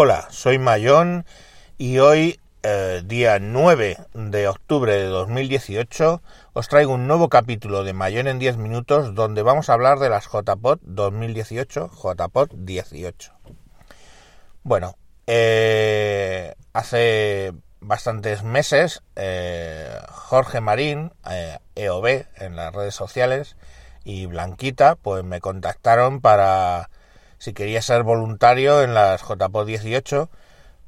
Hola, soy Mayón y hoy, eh, día 9 de octubre de 2018, os traigo un nuevo capítulo de Mayón en 10 minutos donde vamos a hablar de las JPOT 2018, JPOT 18. Bueno, eh, hace bastantes meses eh, Jorge Marín, EOB en las redes sociales, y Blanquita, pues me contactaron para si quería ser voluntario en las JPO 18,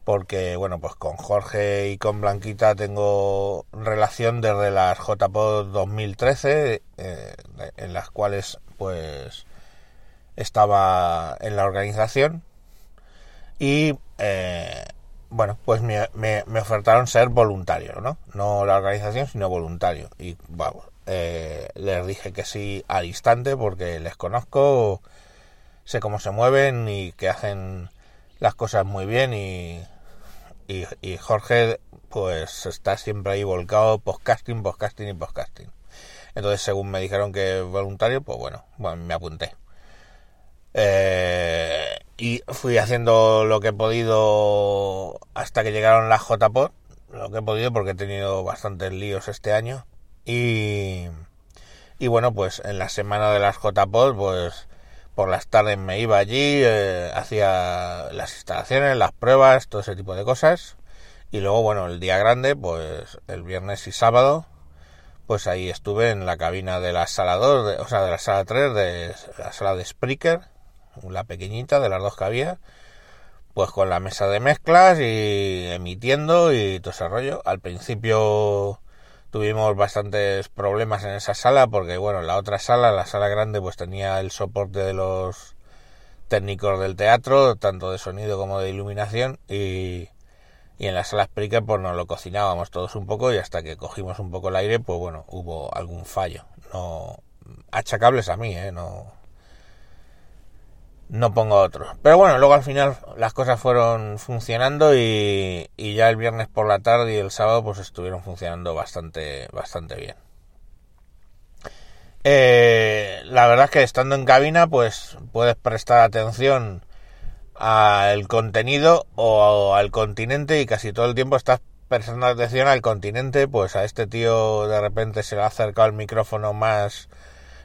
porque bueno, pues con Jorge y con Blanquita tengo relación desde las JPO 2013, eh, en las cuales pues estaba en la organización y eh, bueno, pues me, me, ofertaron ser voluntario, ¿no? No la organización, sino voluntario. Y vamos, eh, les dije que sí al instante porque les conozco sé cómo se mueven y que hacen las cosas muy bien y, y, Jorge pues está siempre ahí volcado podcasting, podcasting y podcasting. Entonces según me dijeron que voluntario, pues bueno, bueno me apunté. Eh, y fui haciendo lo que he podido hasta que llegaron las JPOD, lo que he podido porque he tenido bastantes líos este año. Y, y bueno, pues en la semana de las JPOD, pues por las tardes me iba allí, eh, hacía las instalaciones, las pruebas, todo ese tipo de cosas. Y luego, bueno, el día grande, pues el viernes y sábado, pues ahí estuve en la cabina de la sala 2, o sea, de la sala 3, de la sala de Spreaker, la pequeñita de las dos que había, pues con la mesa de mezclas y emitiendo y todo ese rollo. Al principio tuvimos bastantes problemas en esa sala porque bueno la otra sala la sala grande pues tenía el soporte de los técnicos del teatro tanto de sonido como de iluminación y, y en la sala Spreaker pues nos lo cocinábamos todos un poco y hasta que cogimos un poco el aire pues bueno hubo algún fallo. No achacables a mí eh no no pongo otro. Pero bueno, luego al final las cosas fueron funcionando y, ya el viernes por la tarde y el sábado pues estuvieron funcionando bastante, bastante bien. Eh, la verdad es que estando en cabina pues puedes prestar atención al contenido o al continente y casi todo el tiempo estás prestando atención al continente pues a este tío de repente se le ha acercado el micrófono más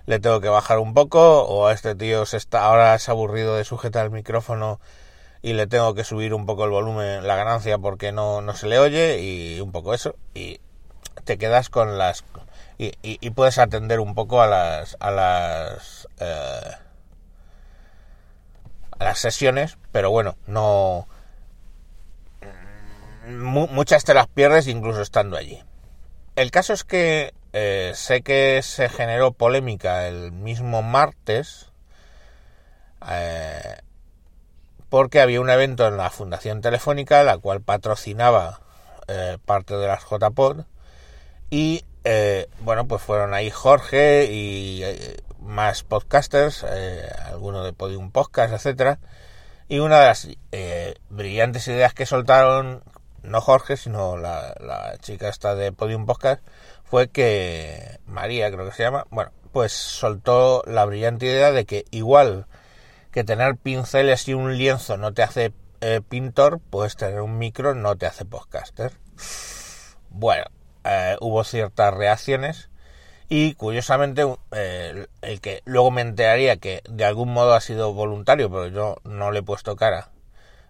le tengo que bajar un poco o a este tío se está ahora ha aburrido de sujetar el micrófono y le tengo que subir un poco el volumen, la ganancia porque no, no se le oye y un poco eso y te quedas con las y, y, puedes atender un poco a las a las eh, a las sesiones pero bueno no muchas te las pierdes incluso estando allí. El caso es que eh, sé que se generó polémica el mismo martes eh, porque había un evento en la Fundación Telefónica, la cual patrocinaba eh, parte de las JPod y bueno, pues fueron ahí Jorge y más podcasters, algunos de Podium Podcast, etcétera, y una de las brillantes ideas que soltaron no Jorge, sino la, la chica esta de Podium Podcast, fue que María, creo que se llama, bueno, pues soltó la brillante idea de que igual que tener pinceles y un lienzo no te hace eh, pintor, puedes tener un micro no te hace podcaster. Bueno, eh, hubo ciertas reacciones y curiosamente eh, el que luego me enteraría que de algún modo ha sido voluntario, pero yo no le he puesto cara,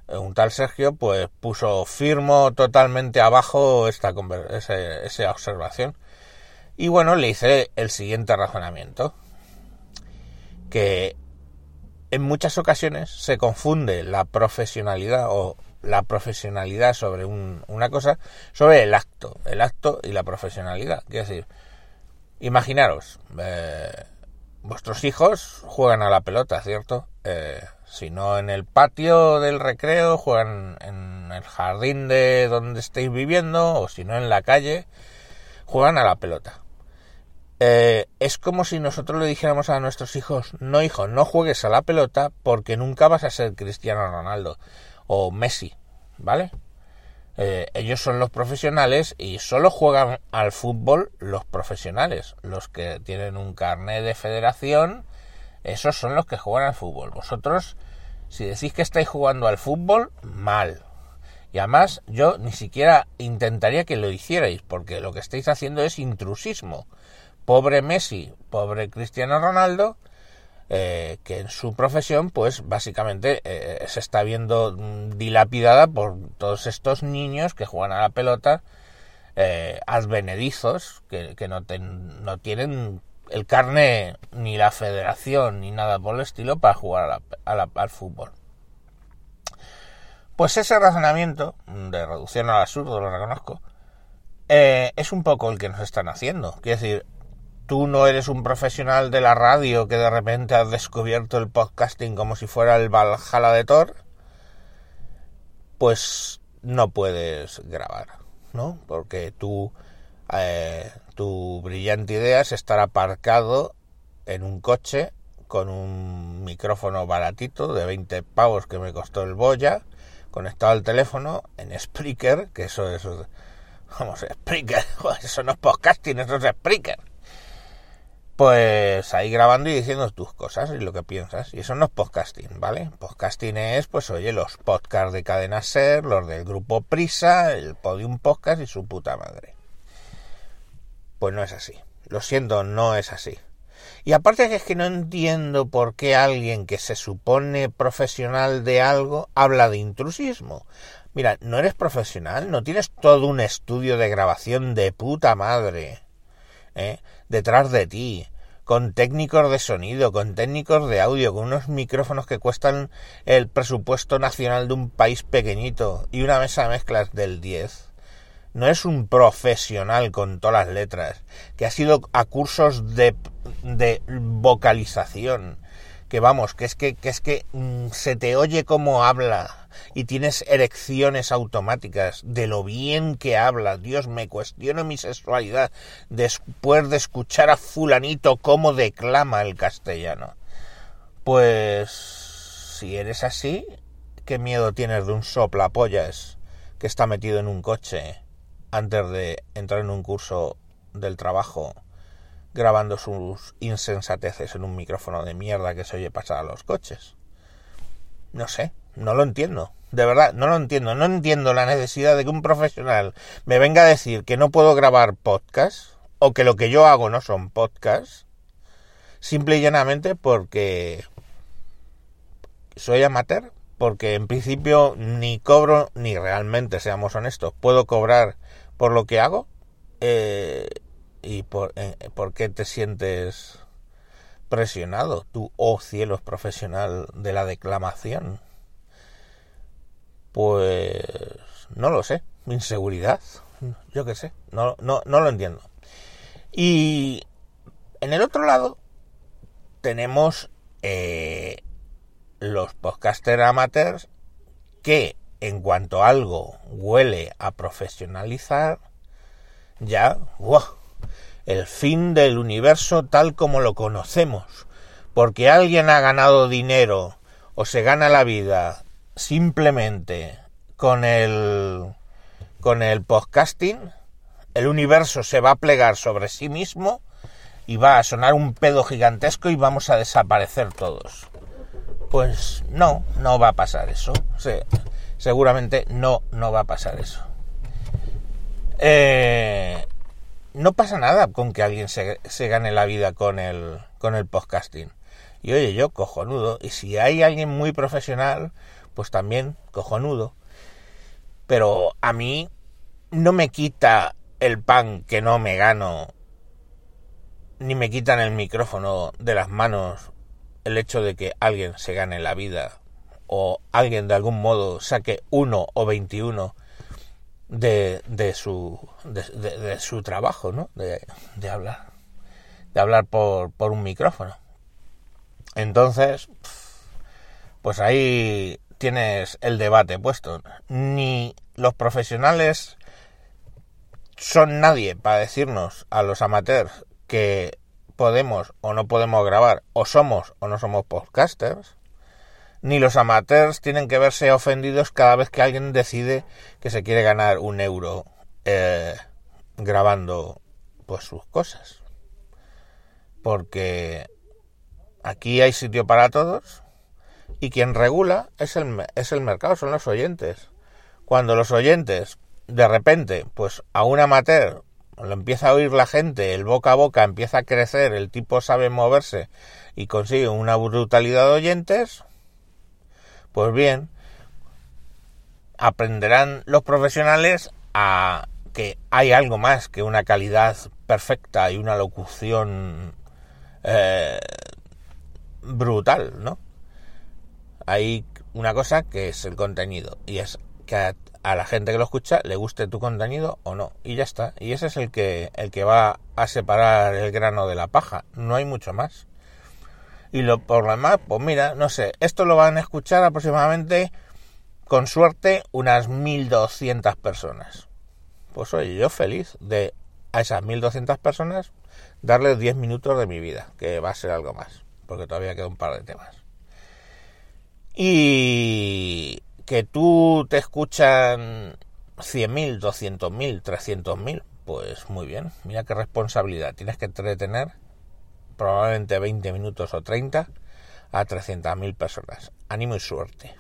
un tal Sergio, pues puso firmo totalmente abajo esta esa observación y bueno, le hice el siguiente razonamiento, que en muchas ocasiones se confunde la profesionalidad o la profesionalidad sobre una cosa sobre el acto, el acto y la profesionalidad. Quiero decir, imaginaros, eh, vuestros hijos juegan a la pelota, ¿cierto? Eh, si no en el patio del recreo, juegan en el jardín de donde estéis viviendo, o si no en la calle, juegan a la pelota. Eh, es como si nosotros le dijéramos a nuestros hijos, no hijo, no juegues a la pelota porque nunca vas a ser Cristiano Ronaldo o Messi, ¿vale? Eh, ellos son los profesionales y solo juegan al fútbol los profesionales, los que tienen un carnet de federación, esos son los que juegan al fútbol. Vosotros Si decís que estáis jugando al fútbol, mal. Y además yo ni siquiera intentaría que lo hicierais, porque lo que estáis haciendo es intrusismo. Pobre Messi, pobre Cristiano Ronaldo, eh, que en su profesión, pues básicamente eh, se está viendo dilapidada por todos estos niños que juegan a la pelota eh, advenedizos, que, no, no tienen el carne ni la federación ni nada por el estilo para jugar al fútbol. Pues ese razonamiento de reducción al absurdo, lo reconozco, eh, es un poco el que nos están haciendo. Quiero decir, tú no eres un profesional de la radio que de repente has descubierto el podcasting como si fuera el Valhalla de Thor, pues no puedes grabar, ¿no? Porque tú eh, tu brillante idea es estar aparcado en un coche con un micrófono baratito de 20 pavos que me costó el Boya, conectado al teléfono en Spreaker, que eso es, vamos, Spreaker, eso no es podcasting, eso es Spreaker. Pues ahí grabando y diciendo tus cosas y lo que piensas. Y eso no es podcasting, ¿vale? Podcasting es, pues oye, los podcasts de Cadena Ser, los del grupo Prisa, el Podium Podcast y su puta madre. Pues no es así. Lo siento, no es así. Y aparte que es que no entiendo por qué alguien que se supone profesional de algo habla de intrusismo. Mira, no eres profesional, no tienes todo un estudio de grabación de puta madre ¿eh? Detrás de ti, con técnicos de sonido, con técnicos de audio, con unos micrófonos que cuestan el presupuesto nacional de un país pequeñito y una mesa de mezclas del 10 no es un profesional con todas las letras, que ha sido a cursos de, de vocalización, que vamos, que es que, que es que mm, se te oye como habla y tienes erecciones automáticas de lo bien que habla. Dios, me cuestiono mi sexualidad después de escuchar a fulanito cómo declama el castellano. Pues si eres así, ¿qué miedo tienes de un soplapollas que está metido en un coche antes de entrar en un curso del trabajo grabando sus insensateces en un micrófono de mierda que se oye pasar a los coches. No sé, no lo entiendo. De verdad, no lo entiendo. No entiendo la necesidad de que un profesional me venga a decir que no puedo grabar podcast o que lo que yo hago no son podcasts, simple y llanamente porque soy amateur, porque en principio ni cobro ni realmente, seamos honestos, puedo cobrar por lo que hago eh, y por, por qué te sientes presionado, tú, oh cielos profesional de la declamación. Pues no lo sé, inseguridad, yo qué sé, no, no, no lo entiendo. Y en el otro lado tenemos eh, los podcaster amateurs que en cuanto algo huele a profesionalizar, ya, el fin del universo tal como lo conocemos, porque alguien ha ganado dinero o se gana la vida simplemente con el con el podcasting, el universo se va a plegar sobre sí mismo y va a sonar un pedo gigantesco y vamos a desaparecer todos. Pues no, no va a pasar eso seguramente no, no va a pasar eso. Eh, no pasa nada con que alguien se, gane la vida con el, con el podcasting. Y oye, yo cojonudo. Y si hay alguien muy profesional, pues también cojonudo. Pero a mí no me quita el pan que no me gano, ni me quitan el micrófono de las manos el hecho de que alguien se gane la vida o alguien de algún modo saque uno o 21 de, de su de, su trabajo, ¿no? De, de, hablar. De hablar por, por un micrófono. Entonces, pues ahí tienes el debate puesto. Ni los profesionales son nadie para decirnos a los amateurs que podemos o no podemos grabar, o somos o no somos podcasters, ni los amateurs tienen que verse ofendidos cada vez que alguien decide que se quiere ganar un euro eh, grabando pues sus cosas. Porque aquí hay sitio para todos Y quien regula es el, es el mercado, son los oyentes. Cuando los oyentes, de repente, pues a un amateur lo empieza a oír la gente, el boca a boca empieza a crecer, el tipo sabe moverse y consigue una brutalidad de oyentes, pues bien, aprenderán los profesionales a que hay algo más que una calidad perfecta y una locución eh, brutal, ¿no? Hay una cosa que es el contenido y es que a, la gente que lo escucha le guste tu contenido o no y ya está. Y ese es el que el que va a separar el grano de la paja no hay mucho más. Y lo por lo demás pues mira no sé esto lo van a escuchar aproximadamente con suerte unas 1200 personas. Pues oye, yo feliz de a esas 1200 personas darles 10 minutos de mi vida, que va a ser algo más, porque todavía queda un par de temas. Y que tú te escuchan 100.000, 200.000, 300.000, pues muy bien, mira qué responsabilidad. Tienes que entretener probablemente 20 minutos o 30 a 300.000 personas. Ánimo y suerte.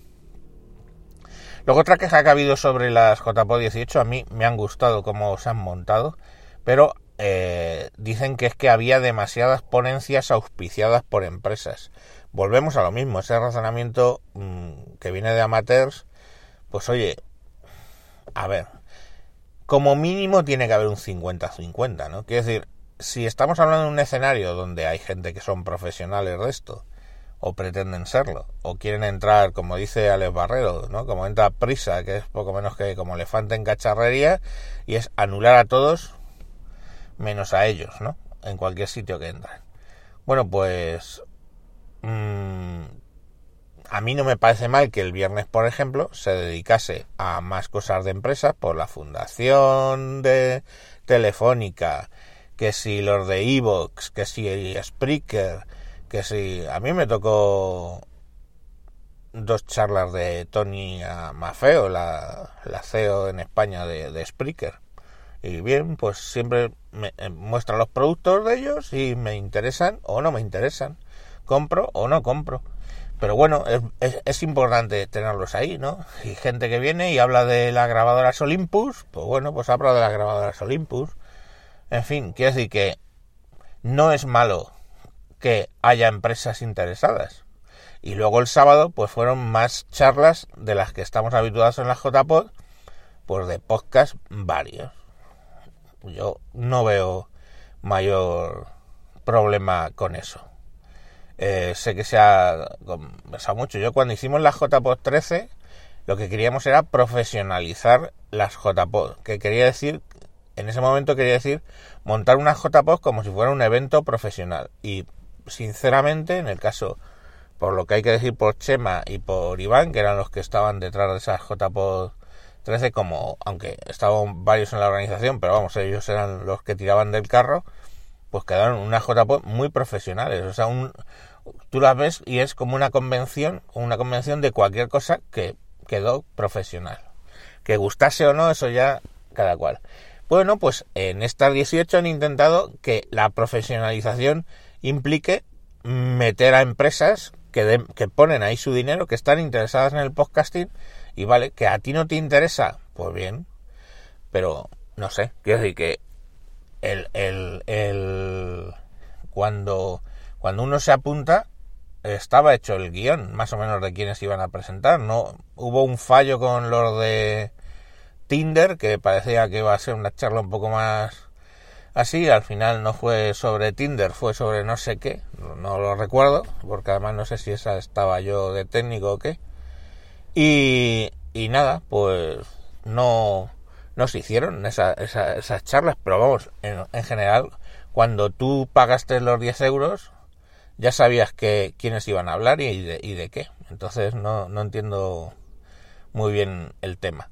Luego otra queja que ha habido sobre las JPO 18, a mí me han gustado cómo se han montado, pero eh, dicen que es que había demasiadas ponencias auspiciadas por empresas. Volvemos a lo mismo, ese razonamiento mmm, que viene de amateurs, pues oye, a ver, como mínimo tiene que haber un 50-50, ¿no? Quiero decir, si estamos hablando de un escenario donde hay gente que son profesionales de esto, o pretenden serlo, o quieren entrar, como dice Alex Barrero, ¿no? Como entra prisa, que es poco menos que como elefante en cacharrería, y es anular a todos menos a ellos, ¿no? En cualquier sitio que entren. Bueno, pues mmm, a mí no me parece mal que el viernes, por ejemplo, se dedicase a más cosas de empresas por la fundación de Telefónica, que si los de Evox, que si Spreaker, que si a mí me tocó dos charlas de Tony Mafeo, la, la CEO en España de, de Spreaker. Y bien, pues siempre me eh, muestra los productos de ellos y me interesan o no me interesan. Compro o no compro. Pero bueno, es, es, importante tenerlos ahí, ¿no? Y gente que viene y habla de las grabadoras Olympus, pues bueno, pues habla de las grabadoras Olympus. En fin, quiero decir que no es malo que haya empresas interesadas. Y luego el sábado, pues fueron más charlas de las que estamos habituados en la JPod, pues de podcast varios. Yo no veo mayor problema con eso. Eh, sé que se ha conversado mucho. Yo cuando hicimos la JPod 13, lo que queríamos era profesionalizar las JPod, que quería decir, en ese momento quería decir montar una JPod como si fuera un evento profesional. Y sinceramente, en el caso, por lo que hay que decir por Chema y por Iván, que eran los que estaban detrás de esas JPod 13, como, aunque estaban varios en la organización, pero vamos, ellos eran los que tiraban del carro, pues quedaron unas JPod muy profesionales. O sea, un, tú las ves y es como una convención, una convención de cualquier cosa que quedó profesional. Que gustase o no, eso ya cada cual. Bueno, pues en estas 18 han intentado que la profesionalización implique meter a empresas que, de, que ponen ahí su dinero, que están interesadas en el podcasting, y vale, que a ti no te interesa, pues bien, pero no sé, quiero decir que el, el, el, cuando, cuando uno se apunta, estaba hecho el guion, más o menos de quienes iban a presentar, no hubo un fallo con los de Tinder, que parecía que iba a ser una charla un poco más así, al final no fue sobre Tinder, fue sobre no sé qué, no, lo recuerdo, porque además no sé si esa estaba yo de técnico o qué, y, nada, pues no, no se hicieron esa, esa, esas charlas, pero vamos, en, en, general, cuando tú pagaste los 10 euros, ya sabías que quiénes iban a hablar y de, y de qué. Entonces no, no entiendo muy bien el tema.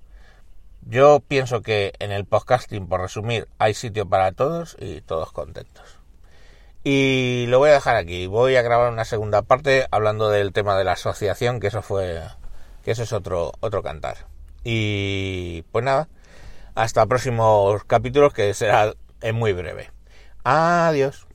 Yo pienso que en el podcasting, por resumir, hay sitio para todos y todos contentos. Y lo voy a dejar aquí. Voy a grabar una segunda parte hablando del tema de la asociación, que eso fue, que eso es otro, otro cantar. Y pues nada, hasta próximos capítulos que será en muy breve. Adiós.